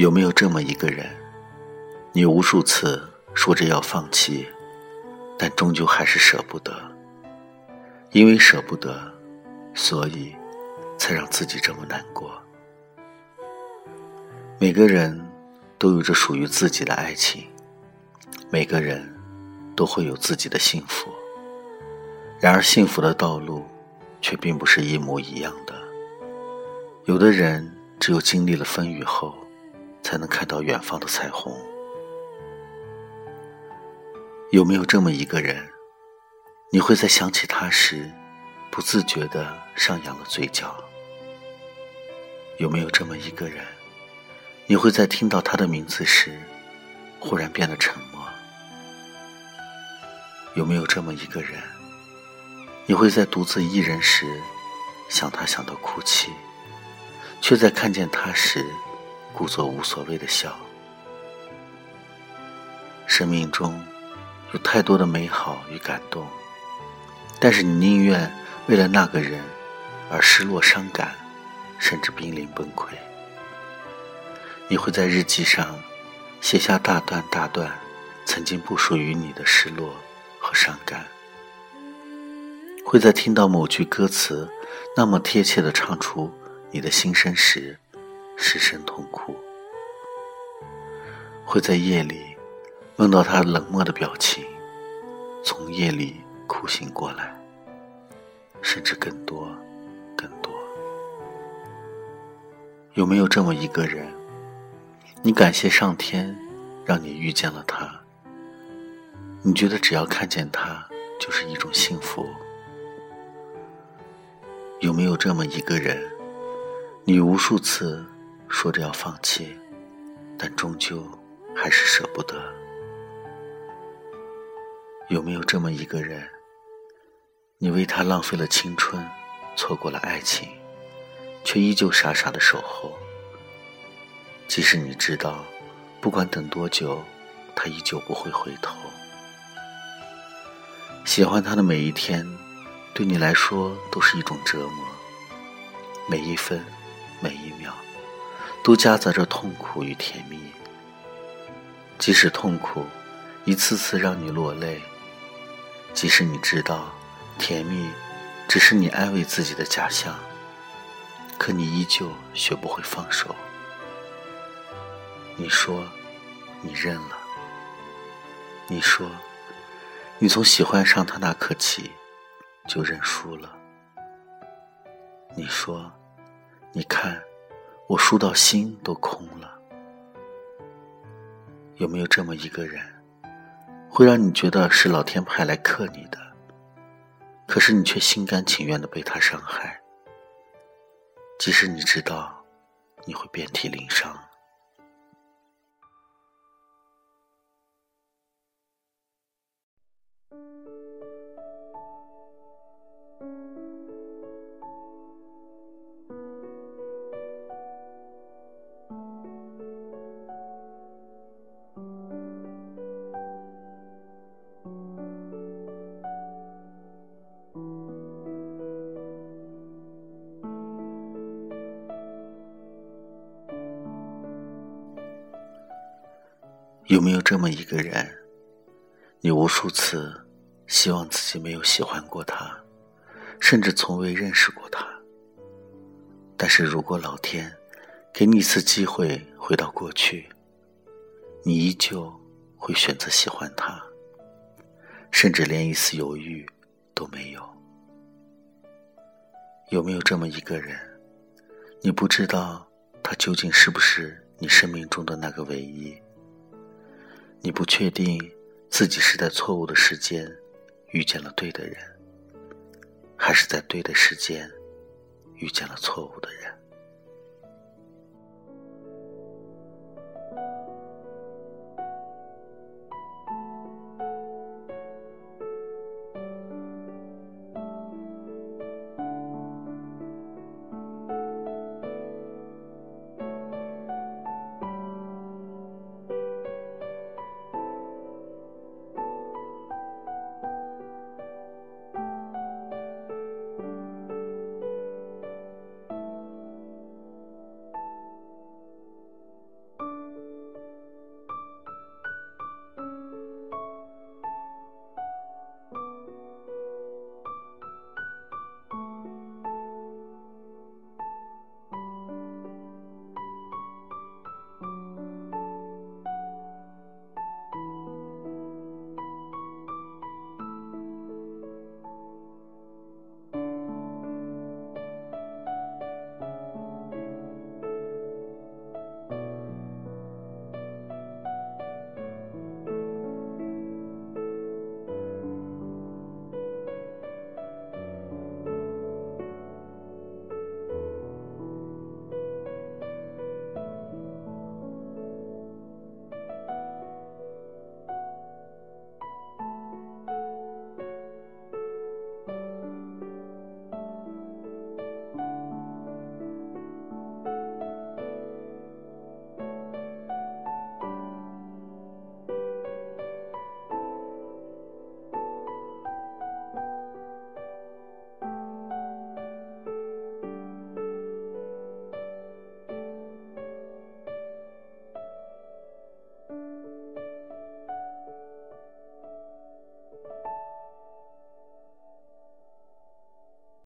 有没有这么一个人，你无数次说着要放弃，但终究还是舍不得，因为舍不得，所以才让自己这么难过。每个人都有着属于自己的爱情，每个人都会有自己的幸福。然而，幸福的道路却并不是一模一样的。有的人只有经历了风雨后。才能看到远方的彩虹。有没有这么一个人，你会在想起他时，不自觉的上扬了嘴角？有没有这么一个人，你会在听到他的名字时，忽然变得沉默？有没有这么一个人，你会在独自一人时，想他想到哭泣，却在看见他时？故作无所谓的笑。生命中有太多的美好与感动，但是你宁愿为了那个人而失落、伤感，甚至濒临崩溃。你会在日记上写下大段大段曾经不属于你的失落和伤感，会在听到某句歌词那么贴切的唱出你的心声时。失声痛哭，会在夜里梦到他冷漠的表情，从夜里哭醒过来，甚至更多，更多。有没有这么一个人，你感谢上天让你遇见了他？你觉得只要看见他就是一种幸福？有没有这么一个人，你无数次？说着要放弃，但终究还是舍不得。有没有这么一个人，你为他浪费了青春，错过了爱情，却依旧傻傻的守候？即使你知道，不管等多久，他依旧不会回头。喜欢他的每一天，对你来说都是一种折磨，每一分，每一秒。都夹杂着痛苦与甜蜜，即使痛苦一次次让你落泪，即使你知道甜蜜只是你安慰自己的假象，可你依旧学不会放手。你说你认了，你说你从喜欢上他那刻起就认输了，你说你看。我输到心都空了，有没有这么一个人，会让你觉得是老天派来克你的，可是你却心甘情愿的被他伤害，即使你知道你会遍体鳞伤。有没有这么一个人，你无数次希望自己没有喜欢过他，甚至从未认识过他。但是如果老天给你一次机会回到过去，你依旧会选择喜欢他，甚至连一丝犹豫都没有。有没有这么一个人，你不知道他究竟是不是你生命中的那个唯一？你不确定自己是在错误的时间遇见了对的人，还是在对的时间遇见了错误的人。